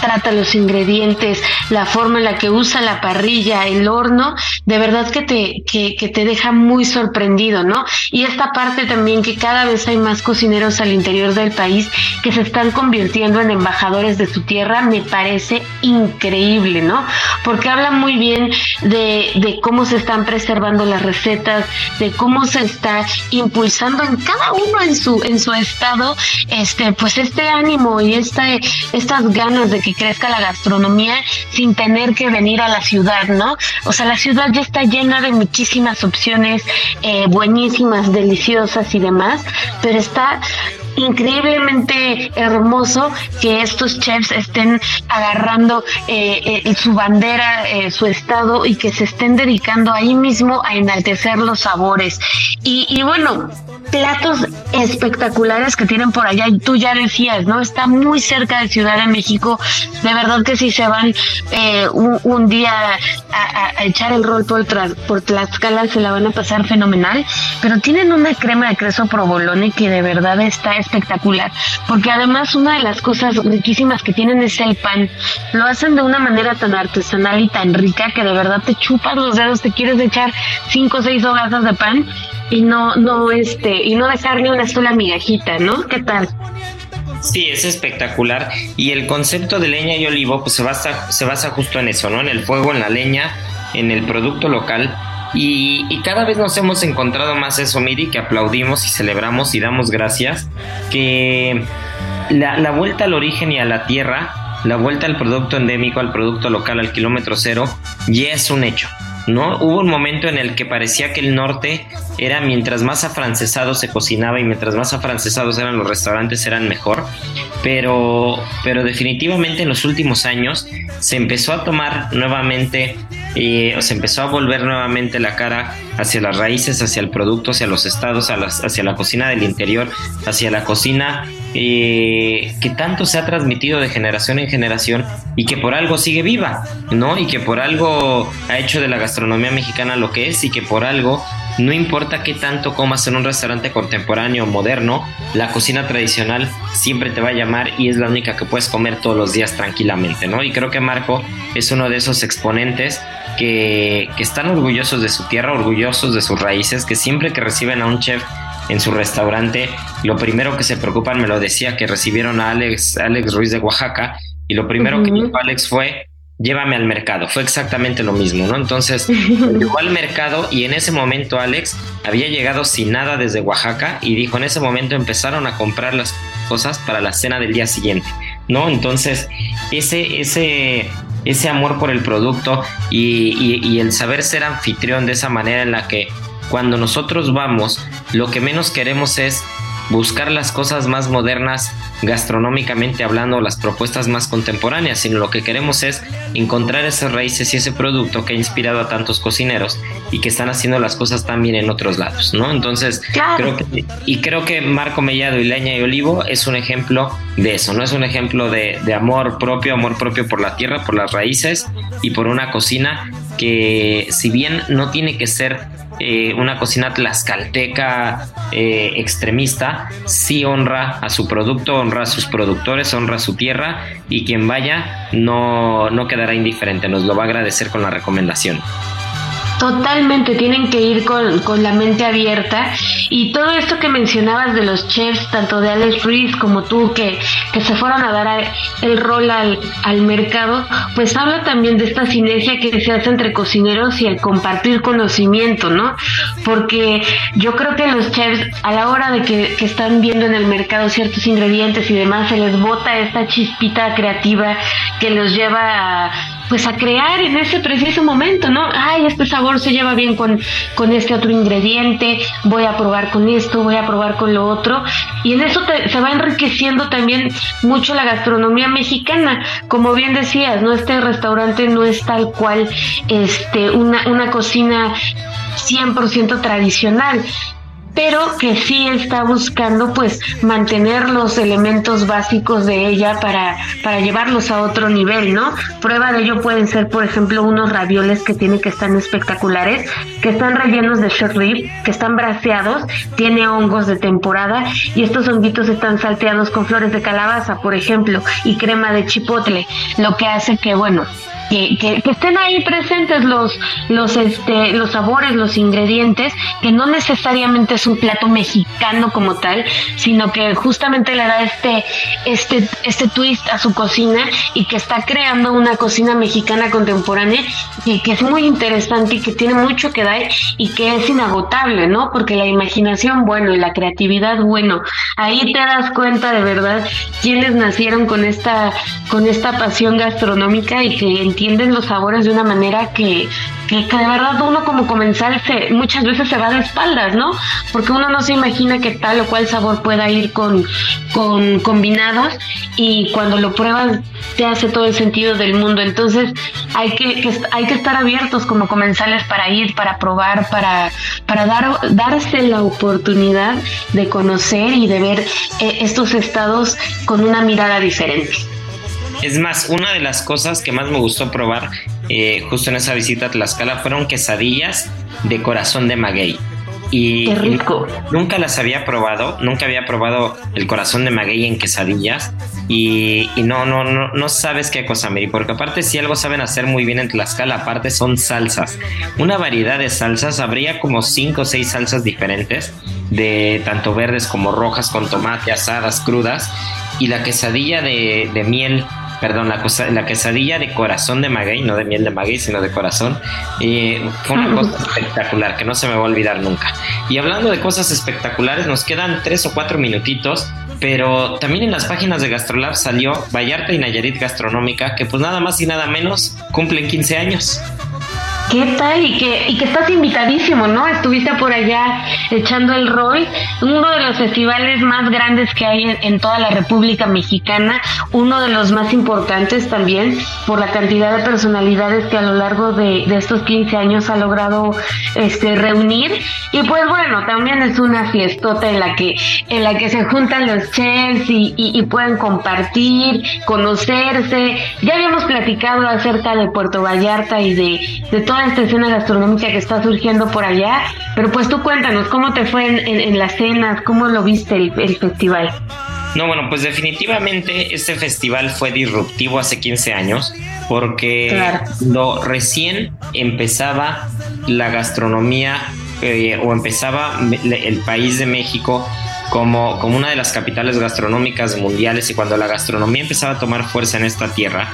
trata los ingredientes, la forma en la que usa la parrilla, el horno, de verdad que te, que, te deja muy sorprendido, ¿no? Y esta parte también que cada vez hay más cocineros al interior del país que se están convirtiendo en embajadores de su tierra, me parece increíble, ¿no? Porque habla muy bien de, de cómo se están preservando las recetas, de cómo se está impulsando en cada uno en su, en su estado, este, pues este ánimo y esta, estas ganas de que crezca la gastronomía sin tener que venir a la ciudad, ¿no? O sea, la ciudad ya está llena de muchísimas opciones eh, buenísimas, deliciosas y demás, pero está increíblemente hermoso que estos chefs estén agarrando eh, eh, su bandera, eh, su estado y que se estén dedicando ahí mismo a enaltecer los sabores. Y, y bueno, platos espectaculares que tienen por allá tú ya decías, ¿no? Está muy cerca de Ciudad de México, de verdad que si se van un, día a, echar el rol por, por Tlaxcala se la van a pasar fenomenal, pero tienen una crema de queso provolone que de verdad está espectacular, porque además una de las cosas riquísimas que tienen es el pan. Lo hacen de una manera tan artesanal y tan rica que de verdad te chupas los dedos, te quieres echar cinco o seis hogazas de pan y no, no, este, y no dejar ni una sola migajita, ¿no? ¿Qué tal? Sí, es espectacular. Y el concepto de leña y olivo, pues se basa, se basa justo en eso, ¿no? En el fuego, en la leña, en el producto local y, cada vez nos hemos encontrado más eso, Miri, que aplaudimos y celebramos y damos gracias, que la, la vuelta al origen y a la tierra, la vuelta al producto endémico, al producto local, al kilómetro cero, ya es un hecho. ¿no? Hubo un momento en el que parecía que el norte era mientras más afrancesado se cocinaba y mientras más afrancesados eran los restaurantes eran mejor, pero, pero definitivamente en los últimos años se empezó a tomar nuevamente eh, se empezó a volver nuevamente la cara hacia las raíces, hacia el producto, hacia los estados, hacia la cocina del interior, hacia la cocina eh, que tanto se ha transmitido de generación en generación y que por algo sigue viva, ¿no? Y que por algo ha hecho de la gastronomía mexicana lo que es y que por algo no importa qué tanto comas en un restaurante contemporáneo o moderno, la cocina tradicional siempre te va a llamar y es la única que puedes comer todos los días tranquilamente, ¿no? Y creo que Marco es uno de esos exponentes que, están orgullosos de su tierra, orgullosos de sus raíces, que siempre que reciben a un chef en su restaurante, lo primero que se preocupan, me lo decía, que recibieron a Alex, Alex Ruiz de Oaxaca, y lo primero que dijo Alex fue, llévame al mercado. Fue exactamente lo mismo, ¿no? Entonces, llegó al mercado y en ese momento Alex había llegado sin nada desde Oaxaca y dijo, en ese momento empezaron a comprar las cosas para la cena del día siguiente, ¿no? Entonces, ese, ese, ese amor por el producto y, el saber ser anfitrión de esa manera en la que cuando nosotros vamos, lo que menos queremos es buscar las cosas más modernas gastronómicamente hablando, las propuestas más contemporáneas, sino lo que queremos es encontrar esas raíces y ese producto que ha inspirado a tantos cocineros y que están haciendo las cosas también en otros lados, ¿no? Entonces, creo que, y creo que Marco Mellado y Leña y Olivo es un ejemplo de eso, ¿no? Es un ejemplo de, de amor propio, amor propio por la tierra, por las raíces y por una cocina que si bien no tiene que ser eh, una cocina tlaxcalteca eh, extremista, sí honra a su producto, honra a sus productores, honra a su tierra y quien vaya no, no quedará indiferente, nos lo va a agradecer con la recomendación. Totalmente, tienen que ir con, la mente abierta. Y todo esto que mencionabas de los chefs, tanto de Alex Ruiz como tú, que, que se fueron a dar el rol al, al mercado, pues habla también de esta sinergia que se hace entre cocineros y el compartir conocimiento, ¿no? Porque yo creo que los chefs, a la hora de que, que están viendo en el mercado ciertos ingredientes y demás, se les bota esta chispita creativa que los lleva a pues a crear en ese preciso momento, ¿no? Ay, este sabor se lleva bien con, con este otro ingrediente, voy a probar con esto, voy a probar con lo otro. Y en eso se va enriqueciendo también mucho la gastronomía mexicana. Como bien decías, ¿no? Este restaurante no es tal cual este, una, una cocina 100% tradicional pero que sí está buscando pues mantener los elementos básicos de ella para, para llevarlos a otro nivel, ¿no? Prueba de ello pueden ser, por ejemplo, unos ravioles que tiene que están espectaculares, que están rellenos de rib, que están braseados, tiene hongos de temporada y estos honguitos están salteados con flores de calabaza, por ejemplo, y crema de chipotle, lo que hace que, bueno, que, que, estén ahí presentes los, los, este, los sabores, los ingredientes, que no necesariamente es un plato mexicano como tal, sino que justamente le da este, este, este twist a su cocina y que está creando una cocina mexicana contemporánea y que es muy interesante y que tiene mucho que dar y que es inagotable, ¿no? Porque la imaginación, bueno, y la creatividad, bueno, ahí te das cuenta de verdad quiénes nacieron con esta, con esta pasión gastronómica y que entienden los sabores de una manera que, que, de verdad uno como comensal se, muchas veces se va de espaldas, ¿no? Porque uno no se imagina que tal o cual sabor pueda ir con, con combinados y cuando lo pruebas te hace todo el sentido del mundo. Entonces hay que, hay que estar abiertos como comensales para ir, para probar, para, para dar, darse la oportunidad de conocer y de ver eh, estos estados con una mirada diferente. Es más, una de las cosas que más me gustó probar eh, justo en esa visita a Tlaxcala fueron quesadillas de corazón de maguey. Y Qué rico. nunca las había probado, nunca había probado el corazón de maguey en quesadillas. Y, no, no, no, no sabes qué cosa, Miri, porque aparte si algo saben hacer muy bien en Tlaxcala, aparte son salsas. Una variedad de salsas, habría como cinco o seis salsas diferentes, de tanto verdes como rojas, con tomate, asadas, crudas. Y la quesadilla de, de miel perdón, la, cosa, la quesadilla de corazón de maguey, no de miel de maguey, sino de corazón, eh, fue una cosa espectacular que no se me va a olvidar nunca. Y hablando de cosas espectaculares, nos quedan tres o cuatro minutitos, pero también en las páginas de Gastrolab salió Vallarta y Nayarit Gastronómica, que pues nada más y nada menos cumplen 15 años. ¿Qué tal? Y que, y que estás invitadísimo, ¿no? Estuviste por allá echando el rol, uno de los festivales más grandes que hay en, toda la República Mexicana, uno de los más importantes también por la cantidad de personalidades que a lo largo de, estos 15 años ha logrado este reunir. Y pues bueno, también es una fiestota en la que, en la que se juntan los chefs y, y pueden compartir, conocerse. Ya habíamos platicado acerca de Puerto Vallarta y de, de toda esta escena gastronómica que está surgiendo por allá, pero pues tú cuéntanos, ¿cómo te fue en, las cenas? ¿Cómo lo viste el, festival? No, bueno, pues definitivamente este festival fue disruptivo hace 15 años porque lo recién empezaba la gastronomía eh, o empezaba el país de México como, como una de las capitales gastronómicas mundiales y cuando la gastronomía empezaba a tomar fuerza en esta tierra,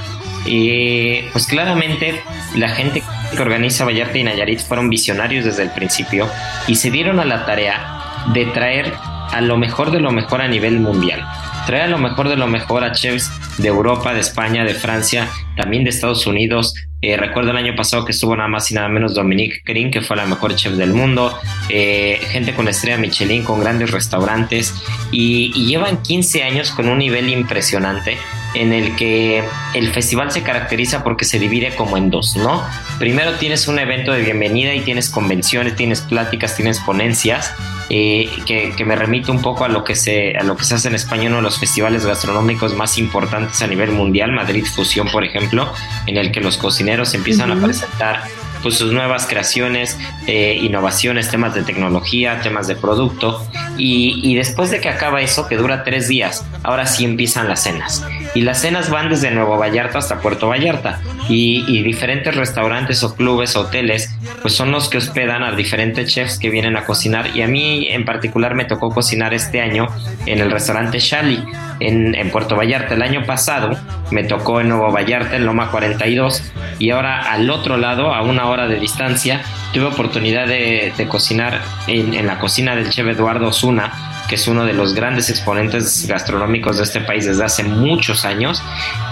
eh, pues claramente la gente que organiza Vallarta y Nayarit fueron visionarios desde el principio y se dieron a la tarea de traer a lo mejor de lo mejor a nivel mundial. Traer a lo mejor de lo mejor a chefs de Europa, de España, de Francia, también de Estados Unidos. Eh, recuerdo el año pasado que estuvo nada más y nada menos Dominique Green, que fue la mejor chef del mundo. Eh, gente con estrella Michelin, con grandes restaurantes. Y, y llevan 15 años con un nivel impresionante en el que el festival se caracteriza porque se divide como en dos, ¿no? Primero tienes un evento de bienvenida y tienes convenciones, tienes pláticas, tienes ponencias, eh, que, me remite un poco a lo que se a lo que se hace en España uno de los festivales gastronómicos más importantes a nivel mundial, Madrid Fusión, por ejemplo, en el que los cocineros empiezan a presentar pues, sus nuevas creaciones, eh, innovaciones, temas de tecnología, temas de producto. Y, después de que acaba eso, que dura tres días, ahora sí empiezan las cenas. Y las cenas van desde Nuevo Vallarta hasta Puerto Vallarta. Y, diferentes restaurantes o clubes, hoteles, pues son los que hospedan a diferentes chefs que vienen a cocinar. Y a mí en particular me tocó cocinar este año en el restaurante Shali en, en Puerto Vallarta. El año pasado me tocó en Nuevo Vallarta, en Loma 42. Y ahora al otro lado, a una hora de distancia, tuve oportunidad de, cocinar en, en, la cocina del chef Eduardo Zuna que es uno de los grandes exponentes gastronómicos de este país desde hace muchos años.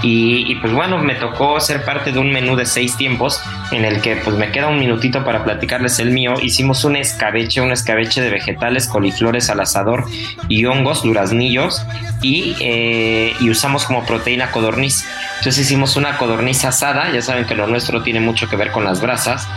Y, pues bueno, me tocó ser parte de un menú de seis tiempos en el que pues me queda un minutito para platicarles el mío. Hicimos un escabeche, un escabeche de vegetales, coliflores al asador y hongos, duraznillos y, eh, y usamos como proteína codorniz. Entonces hicimos una codorniz asada, ya saben que lo nuestro tiene mucho que ver con las brasas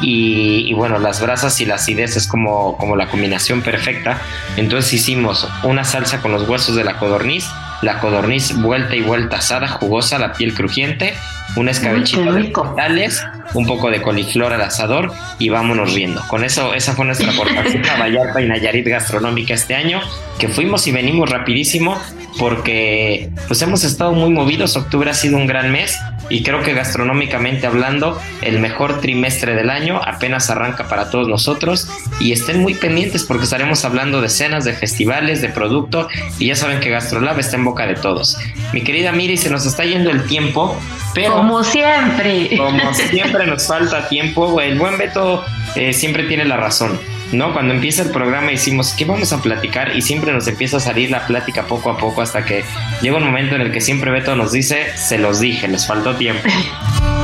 y, bueno, las brasas y la acidez es como, como la combinación perfecta. Entonces hicimos una salsa con los huesos de la codorniz, la codorniz vuelta y vuelta asada, jugosa, la piel crujiente, un escabechito de vegetales, un poco de coliflor al asador y vámonos riendo. Con eso, esa fue nuestra aportación a Vallarta y Nayarit Gastronómica este año, que fuimos y venimos rapidísimo porque pues hemos estado muy movidos, octubre ha sido un gran mes y creo que gastronómicamente hablando el mejor trimestre del año apenas arranca para todos nosotros y estén muy pendientes porque estaremos hablando de cenas, de festivales, de producto y ya saben que GastroLab está en boca de todos. Mi querida Miri, se nos está yendo el tiempo, pero... Como siempre. Como siempre nos falta tiempo, el buen Beto eh, siempre tiene la razón. ¿No? Cuando empieza el programa decimos, ¿qué vamos a platicar? Y siempre nos empieza a salir la plática poco a poco hasta que llega un momento en el que siempre Beto nos dice, se los dije, les faltó tiempo.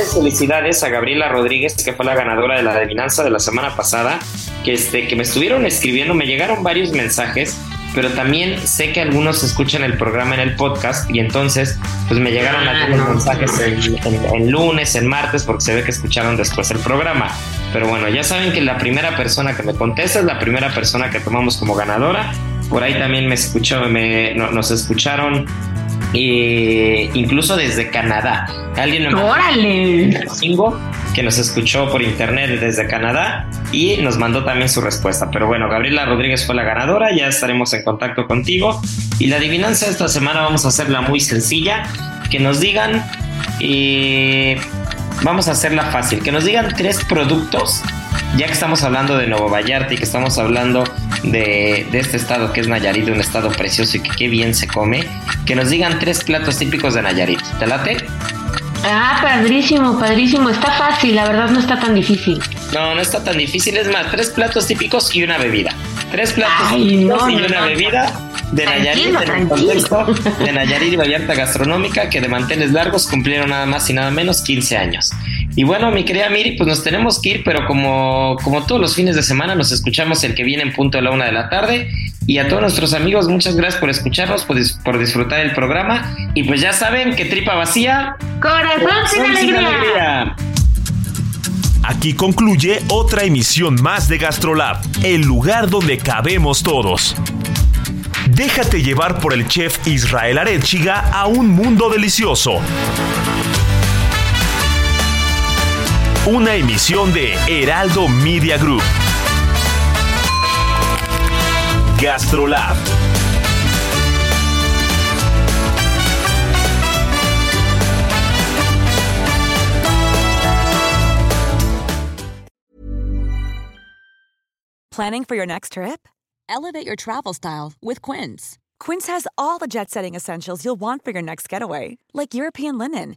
muchas felicidades a Gabriela Rodríguez, que fue la ganadora de la adivinanza de la semana pasada que, este, que me estuvieron escribiendo, me llegaron varios mensajes, pero también sé que algunos escuchan el programa en el podcast y entonces pues me llegaron ah, algunos mensajes en, lunes, en martes, porque se ve que escucharon después el programa. Pero bueno, ya saben que la primera persona que me contesta es la primera persona que tomamos como ganadora. Por ahí también me escuchó, me, nos escucharon eh, incluso desde Canadá. Alguien me ¡Órale! que nos escuchó por internet desde Canadá y nos mandó también su respuesta. Pero bueno, Gabriela Rodríguez fue la ganadora, ya estaremos en contacto contigo. Y la adivinanza de esta semana vamos a hacerla muy sencilla, que nos digan, eh, vamos a hacerla fácil, que nos digan tres productos, ya que estamos hablando de Nuevo Vallarta y que estamos hablando de, de este estado que es Nayarit, un estado precioso y que qué bien se come, que nos digan tres platos típicos de Nayarit. ¿Te late? Ah, padrísimo, padrísimo. Está fácil, la verdad no está tan difícil. No, no está tan difícil. Es más, tres platos típicos y una bebida. Tres platos típicos y una bebida de Nayarit en el contexto de Nayarit y Vallarta Gastronómica que de manteles largos cumplieron nada más y nada menos 15 años. Y bueno, mi querida Miri, pues nos tenemos que ir, pero como, como todos los fines de semana nos escuchamos el que viene en punto de la una de la tarde. Y a todos nuestros amigos, muchas gracias por escucharnos, por, por disfrutar el programa. Y pues ya saben que tripa vacía. Corazón, sin, alegría. Aquí concluye otra emisión más de GastroLab, el lugar donde cabemos todos. Déjate llevar por el chef Israel Arechiga a un mundo delicioso. Una emisión de Heraldo Media Group. GastroLab. Planning for your next trip? Elevate your travel style with Quince. Quince has all the jet setting essentials you'll want for your next getaway, like European linen,